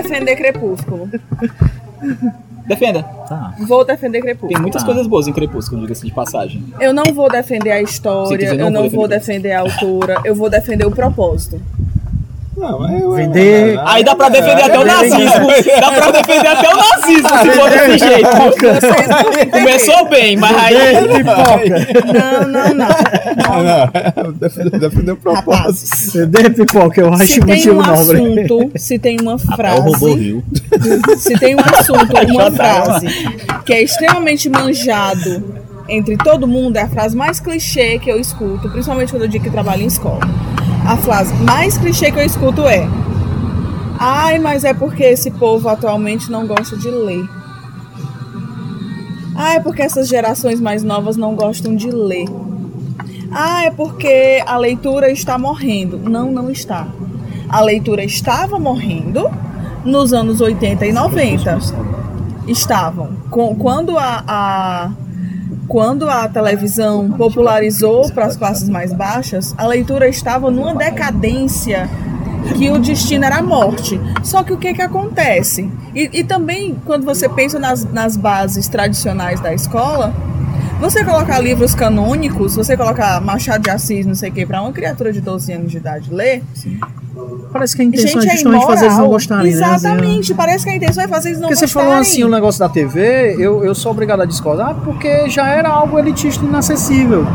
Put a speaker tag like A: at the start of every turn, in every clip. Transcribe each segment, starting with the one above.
A: defender Crepúsculo.
B: Defenda.
C: Tá.
A: Vou defender Crepúsculo.
B: Tem muitas
C: Tá.
B: coisas boas em Crepúsculo, diga-se de passagem.
A: Eu não vou defender a história,
B: quiser, não
A: eu não
B: vou
A: vou
B: defender.
A: defender a autora, eu vou defender o propósito.
D: Não, mas eu-
C: Vender-
B: Aí dá pra defender até o nazismo. Dá pra defender até o nazismo, se for desse jeito. Começou bem, mas aí.
A: Não, não, não.
D: Não, não. Defender, defender o propósito.
C: CD pipoca, eu acho
A: Se tem
C: motivo
A: um
C: nobre.
A: assunto, se tem uma
E: o robô
A: frase, se tem um assunto, uma
B: tá,
A: frase que é extremamente manjado entre todo mundo, é a frase mais clichê que eu escuto, principalmente quando eu digo que trabalho em escola. A frase mais clichê que eu escuto é: Ai, mas é porque esse povo atualmente não gosta de ler. Ah, é porque essas gerações mais novas não gostam de ler. Ah, é porque a leitura está morrendo. Não, não está. A leitura estava morrendo nos anos 80 e 90. Estavam. Quando a, a- quando a televisão popularizou para as classes mais baixas, a leitura estava numa decadência que o destino era a morte. Só que o que, que acontece? E, e também, quando você pensa nas, nas bases tradicionais da escola, você colocar livros canônicos, você colocar Machado de Assis, não sei o que, para uma criatura de 12 anos de idade ler,
C: Parece que a intenção
A: gente,
C: é
A: é
C: justamente fazer eles não gostarem, né?
A: Exatamente, parece que a intenção é fazer eles não
C: Porque você
A: gostarem.
C: falou assim o negócio da TV, eu, eu sou obrigado a discordar porque já era algo elitista e inacessível.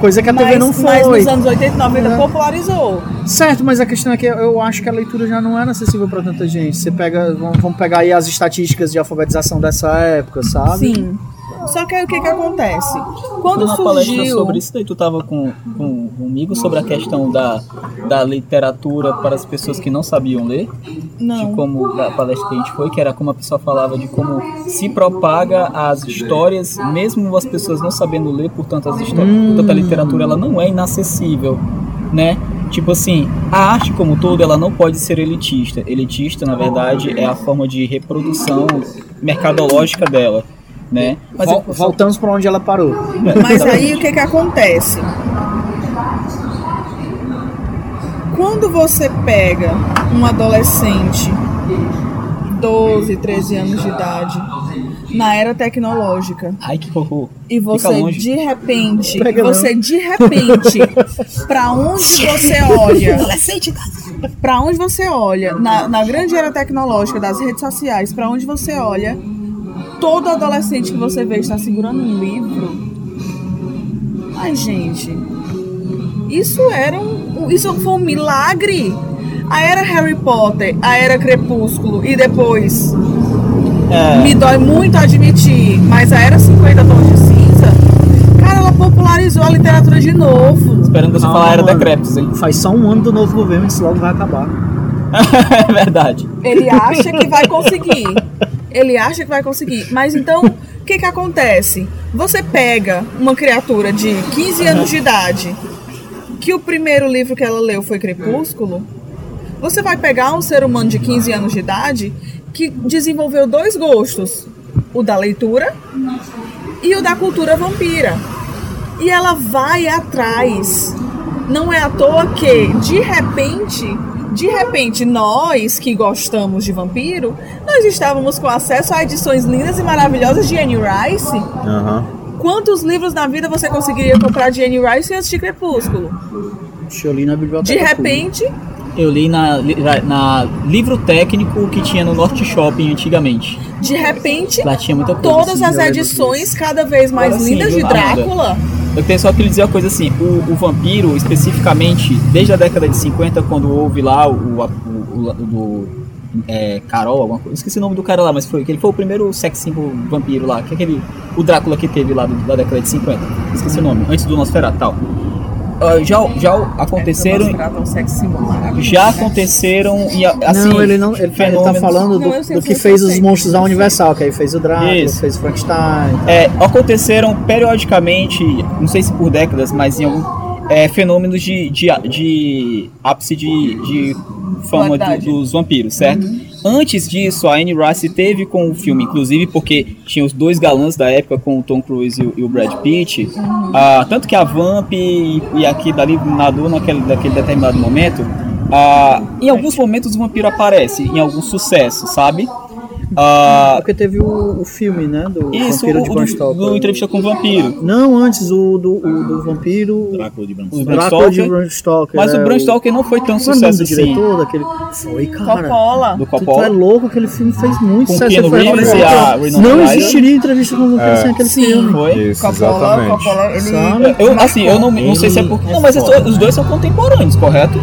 C: Coisa que a TV
A: mas,
C: não foi.
A: mas nos anos 80 e 90
C: É.
A: popularizou.
C: Certo, mas a questão é que eu acho que a leitura já não era acessível para tanta gente. Você pega, vamos pegar aí as estatísticas de alfabetização dessa época, sabe?
A: Sim. Só que aí o que que acontece? Quando
B: palestra
A: surgiu...
B: sobre isso, daí tu tava com, com, comigo sobre a questão da, da literatura para as pessoas que não sabiam ler. De
A: Não.
B: como da palestra que a gente foi, que era como a pessoa falava de como se propaga as histórias, mesmo as pessoas não sabendo ler, portanto, as histórias,
C: Hum.
B: portanto, a literatura ela não é inacessível, né? Tipo assim, a arte como todo, ela não pode ser elitista. Elitista, na verdade, é a forma de reprodução mercadológica dela, né? Mas
C: Vol-
B: eu-
C: voltamos para onde ela parou.
A: Mas aí o que que acontece? Quando você pega um adolescente, 12, 13 anos de idade, na era tecnológica,
B: Ai, que horror.
A: e você de repente,
C: Pega não.
A: você de repente, pra onde você olha, pra onde você olha, na, na grande era tecnológica das redes sociais, pra onde você olha, todo adolescente que você vê está segurando um livro. Ai, gente, isso era um, isso foi um milagre. A era Harry Potter, a era Crepúsculo e depois
B: É,
A: me dói muito admitir, mas a Era 50 Tons de Cinza, cara, ela popularizou a literatura de novo.
B: esperando você
C: Calma,
B: falar era
C: mano.
B: decrépitos, hein?
C: Faz só um ano do novo governo, isso logo vai acabar.
B: é verdade.
A: Ele acha que vai conseguir. Ele acha que vai conseguir. Mas então, o que que acontece? Você pega uma criatura de 15 anos de idade, que o primeiro livro que ela leu foi Crepúsculo. Você vai pegar um ser humano de 15 anos de idade que desenvolveu dois gostos: o da leitura e o da cultura vampira. E ela vai atrás. Não é à toa que, de repente, de repente, nós que gostamos de vampiro, nós estávamos com acesso a edições lindas e maravilhosas de Anne Rice.
D: Aham.
A: Quantos livros na vida você conseguiria comprar de Anne Rice antes de Crepúsculo?
C: Deixa eu li na biblioteca.
A: De repente,
B: Eu li na, na livro técnico que tinha no Norte Shopping antigamente.
A: de repente,
B: Lá tinha muita coisa.
A: todas
B: assim,
A: as edições cada vez mais
B: Agora sim,
A: lindas de
B: viu, Amanda? Eu tenho só que lhe dizer uma coisa assim, o, o vampiro, especificamente, desde a década de 50, quando houve lá o, o, o- o- do é, Carol, alguma coisa, esqueci o nome do cara lá, mas foi que ele foi o primeiro sex symbol vampiro lá, que é aquele, o Drácula que teve lá do- da década de 50, esqueci o nome, antes do Nosferatu tal. Ah, já, já aconteceram, já aconteceram, e assim,
C: não, ele não. Ele, tá- ele tá falando do,
A: Não,
C: do que fez os monstros da Universal, que aí fez o Drácula,
B: Isso.
C: fez o Frankenstein.
B: É, aconteceram periodicamente, não sei se por décadas, mas em algum é, fenômenos de, de, de ápice de, de fama do- dos vampiros, certo? Antes disso, a Anne Rice teve com o filme, inclusive porque tinha os dois galãs da época com o Tom Cruise e o, e o Brad Pitt, ah, tanto que a Vamp e, e aqui dali nadou naquele determinado momento, ah, em alguns momentos o vampiro aparece, em alguns sucessos, sabe? Ah,
C: Porque teve o, o filme, né? Do
B: isso,
C: Vampiro
B: o,
C: de
B: do, do Entrevista com o Vampiro.
C: Não, antes o do, o do Vampiro.
E: Drácula de Bram
B: O
E: Stoker.
B: Mas
C: é,
B: o Bram Stoker não foi tão
C: é
B: sucesso
C: do
B: assim.
C: diretor daquele. Foi, cara.
A: Coppola.
B: Do
C: Tu, tu é
B: Coppola.
C: louco, aquele filme fez muito
B: Com
C: sucesso.
B: E
C: Não existiria entrevista com o vampiro
D: É.
C: sem aquele
A: Sim.
C: filme.
B: Foi?
D: Isso,
A: Coppola,
D: exatamente.
A: Coppola, ele?
B: Eu, assim, eu não, não sei se é porque.
E: é
B: Não, mas
E: foda.
B: os dois são contemporâneos, correto?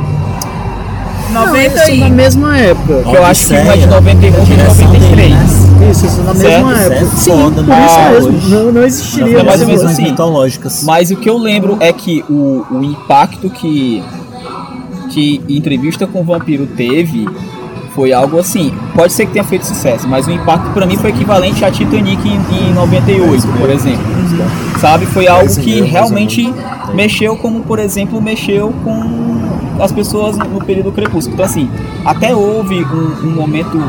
C: Não,
A: 90
C: eles são
A: e
C: na mesma época.
B: Que eu acho que um é de
E: Odisseia,
B: 91 e
E: direção dele,
B: 93.
E: né?
C: Isso, isso na
B: Certo,
C: mesma época.
E: certo,
C: Sim,
E: foda,
C: por isso mesmo. Não, não existiria.
B: Não, mas
C: essa
B: mesmo
C: coisa.
B: assim-
E: mitológicas.
B: Mas o que eu lembro é que o, o impacto que, que Entrevista com o Vampiro teve foi algo assim. Pode ser que tenha feito sucesso, mas o impacto pra mim foi equivalente a Titanic em, em 98, por exemplo. Sabe? Foi algo
D: Esse
B: que realmente mexeu, como por exemplo, mexeu com as pessoas no período crepúsculo. Então, assim, até houve um, um momento.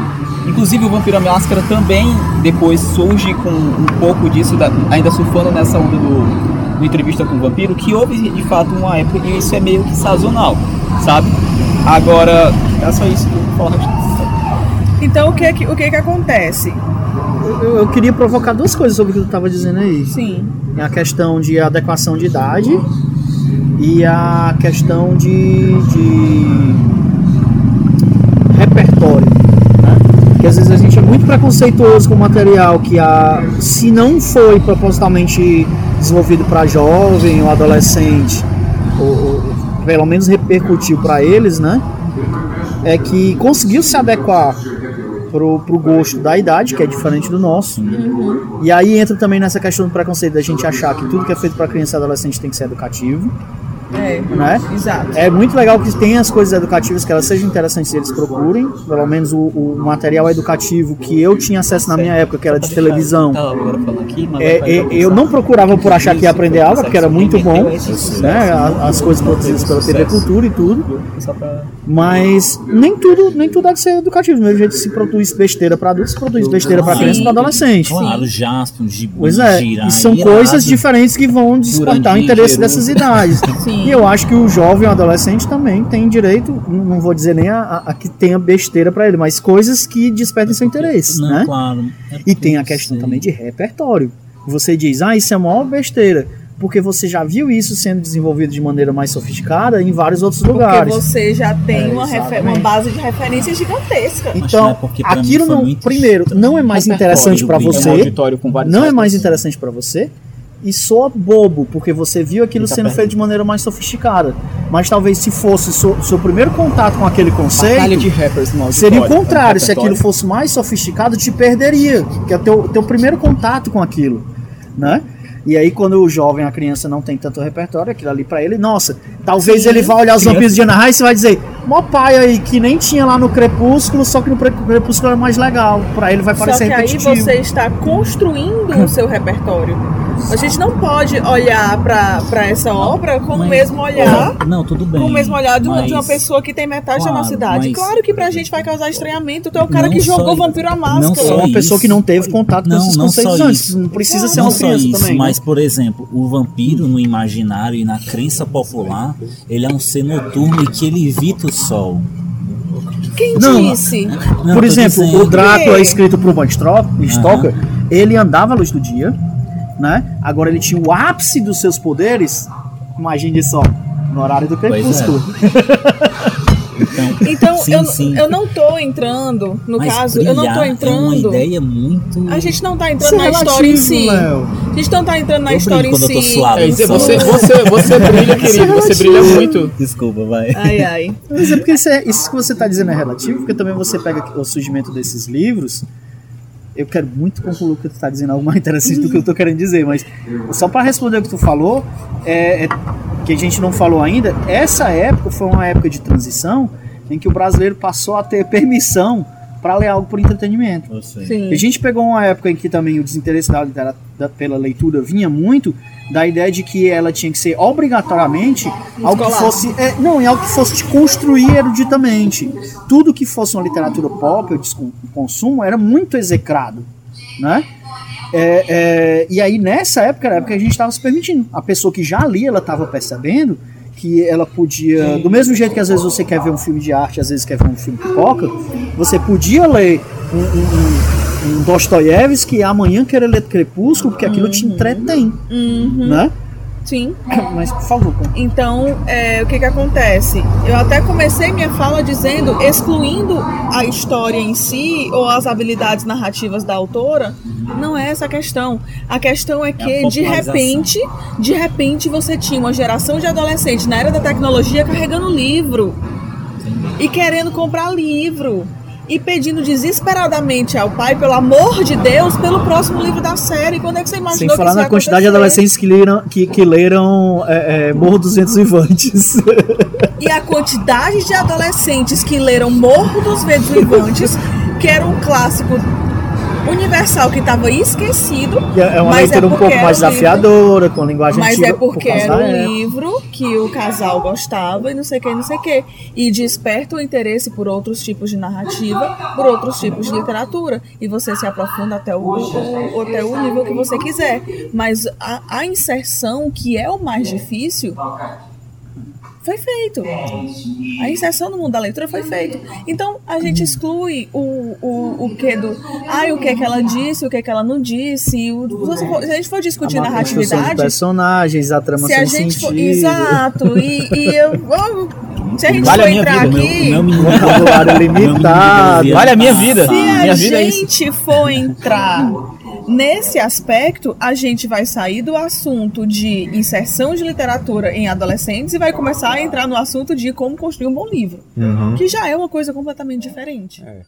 B: Inclusive, o Vampiro à Máscara também depois surge com um pouco disso, da- ainda surfando nessa onda do, do entrevista com o vampiro, que houve de fato uma época e isso é meio que sazonal, sabe? Agora, é só isso que eu vou falar.
A: Então o que que, o que que acontece?
C: Eu, eu queria provocar duas coisas sobre o que tu estava dizendo aí.
A: Sim.
C: É a questão de adequação de idade e a questão de, de repertório. Né? Porque às vezes a gente é muito preconceituoso com material que a, se não foi propositalmente desenvolvido para jovem ou adolescente, ou, ou pelo menos repercutiu para eles, né? É que conseguiu se adequar pro, pro gosto da idade, que é diferente do nosso. E aí entra também nessa questão do preconceito da gente achar que tudo que é feito para criança e adolescente tem que ser educativo,
A: É.
C: né?
A: Exato.
C: É muito legal que tenha as coisas educativas, que elas sejam interessantes e eles procurem. Pelo menos o, o material educativo que eu tinha acesso na minha época, que era de televisão. É, é, eu não procurava por achar que ia aprender algo, porque era muito bom, né? a- As coisas produzidas pela TV Cultura e tudo. Mas nem tudo, nem tudo deve ser educativo. Do mesmo jeito se produz besteira para adultos, se produz besteira para criança e para adolescente.
E: Claro, Jasper, Gibi,
C: Pois é, e são coisas diferentes que vão despertar o interesse dessas idades.
A: Sim.
C: E eu acho que o jovem, o adolescente também tem direito, não vou dizer nem a, a- a que tenha besteira para ele, mas coisas que despertem seu interesse,
E: Não,
C: né?
E: claro. É
C: E tem a
E: porque
C: questão também de repertório. Você diz, ah, isso é uma besteira, porque você já viu isso sendo desenvolvido de maneira mais sofisticada em vários outros
A: Porque
C: lugares.
A: você já tem
C: É,
A: uma, uma base de referência gigantesca.
C: Então,
E: é porque
C: aquilo não, primeiro, não é mais interessante para
B: É um
C: você,
B: vários
C: não é mais interessante para você e soa bobo, porque você viu aquilo
B: tá
C: sendo
B: perto.
C: feito de maneira mais sofisticada. Mas talvez se fosse seu, seu primeiro contato com aquele
B: Batalha
C: conceito,
B: de rappers no
C: seria o contrário. Se aquilo fosse mais sofisticado, te perderia, que é o teu, teu primeiro contato com aquilo, né? E aí, quando o jovem, a criança não tem tanto repertório, aquilo ali pra ele, nossa, talvez
A: Sim.
C: ele vá olhar os vampiros de Anaheim e você vai dizer, mó pai aí, que nem tinha lá no Crepúsculo, só que no Pre- Crepúsculo era mais legal. Pra ele vai
A: Só
C: parecer
A: que aí
C: repetitivo.
A: você está construindo o seu repertório. A gente não pode olhar pra pra essa obra com o
E: Mas-
A: mesmo olhar.
E: Não, tudo bem.
A: Com o mesmo olhar de uma, de uma
E: mas-
A: pessoa que tem metade da
E: Claro,
A: nossa idade.
E: mas-
A: Claro que pra gente vai causar estranhamento. Tu é o cara
E: Não
A: que jogou
E: isso.
A: Vampiro à
E: Não
A: Máscara.
E: só
C: É uma pessoa
E: isso.
C: que não teve contato com
E: Não,
C: esses
E: não
C: conceitos
E: só
C: antes.
E: isso.
C: Não precisa ser
E: Não
C: uma
E: só
C: criança
E: isso,
C: também. né?
E: mas por exemplo, o vampiro no imaginário e na crença popular, ele é um ser noturno e que ele evita o sol.
A: Quem
C: Não.
A: disse?
E: Não,
C: Por exemplo,
E: dizendo.
C: o Drácula,
A: quê?
C: escrito por Stro- Stoker, ele andava à luz do dia, né? Agora ele tinha o ápice dos seus poderes, imagine só, no horário do
E: é.
C: crepúsculo.
E: Então,
A: Então,
E: sim,
A: eu,
E: sim.
A: eu não tô entrando, no
E: Mas
A: caso, eu não tô
E: brilhar É uma
A: entrando.
E: ideia muito.
A: A gente não tá
C: Isso
A: entrando
C: é
A: na história em si.
C: Léo.
A: A gente não tá entrando na
E: Eu
A: história em
E: quando eu tô
A: si.
E: suado.
B: É, dizer, você, você, você brilha, querido. Você brilha muito.
E: Desculpa, vai.
A: Ai, ai.
C: Mas é porque isso, é- isso que você está dizendo é relativo, porque também você pega o surgimento desses livros. Eu quero muito concluir que tu está dizendo algo mais interessante do que eu estou querendo dizer, mas só para responder o que tu falou, é, é- que a gente não falou ainda, essa época foi uma época de transição em que o brasileiro passou a ter permissão para ler algo por entretenimento. A gente pegou uma época em que também o desinteresse da, litera- da- pela leitura vinha muito da ideia de que ela tinha que ser obrigatoriamente algo que
A: Escolar.
C: fosse é, não, é algo que fosse te construir eruditamente. Tudo que fosse uma literatura pop ou de con- consumo era muito execrado, né? É, é, e aí nessa época era a época que a gente estava se permitindo. A pessoa que já lia, ela estava percebendo que ela podia, do mesmo jeito que às vezes você quer ver um filme de arte, às vezes quer ver um filme pipoca, você podia ler um, um, um, um Dostoiévski e amanhã querer ler Crepúsculo, porque aquilo te entretém, né?
A: Sim.
C: Mas, por favor,
A: Então, é, o que que acontece? Eu até comecei minha fala dizendo, excluindo a história em si ou as habilidades narrativas da autora, não é essa a questão. A questão é que, de
E: popularização.
A: repente, de repente você tinha uma geração de adolescentes na era da tecnologia carregando livro e querendo comprar livro e pedindo desesperadamente ao pai, pelo amor de Deus, pelo próximo livro da série. Quando é que você imaginou
C: sem
A: que
C: falar
A: isso
C: na quantidade de
A: acontecer?
C: adolescentes que leram, que, que leram é, é, Morro dos Ventos Vivantes.
A: E a quantidade de adolescentes que leram Morro dos Ventos Vivantes, que era um clássico universal que estava esquecido,
C: Que é uma
A: Mas é
C: leitura um
A: porque
C: pouco mais
A: um livro-
C: desafiadora, com linguagem
A: mas é
C: por
A: porque
C: causa
A: era um
C: época.
A: livro que o casal gostava e não sei o que, não sei o que. E desperta o interesse por outros tipos de narrativa, por outros tipos de literatura. E você se aprofunda até o, o- até o nível que você quiser. Mas a, a inserção, que é o mais difícil, foi feito. A inserção no mundo da leitura foi feita. Então a gente exclui o, o, o que do. Ai, o que é que ela disse, o que é que ela não disse. O, se, for- a gente for discutir
C: a
A: narratividade,
C: personagens, a trama
A: se a gente for.
C: sentido.
A: Exato. E, e eu. Se a gente
B: Vale a
A: for
B: minha
A: entrar
B: vida,
E: meu,
A: aqui.
E: meu menino
C: Vocabulário limitado.
B: Vale a minha vida.
A: Se
B: Minha
A: a
B: vida é isso.
A: gente for entrar nesse aspecto, a gente vai sair do assunto de inserção de literatura em adolescentes e vai começar a entrar no assunto de como construir um bom livro,
D: Uhum.
A: que já é uma coisa completamente diferente.
D: É.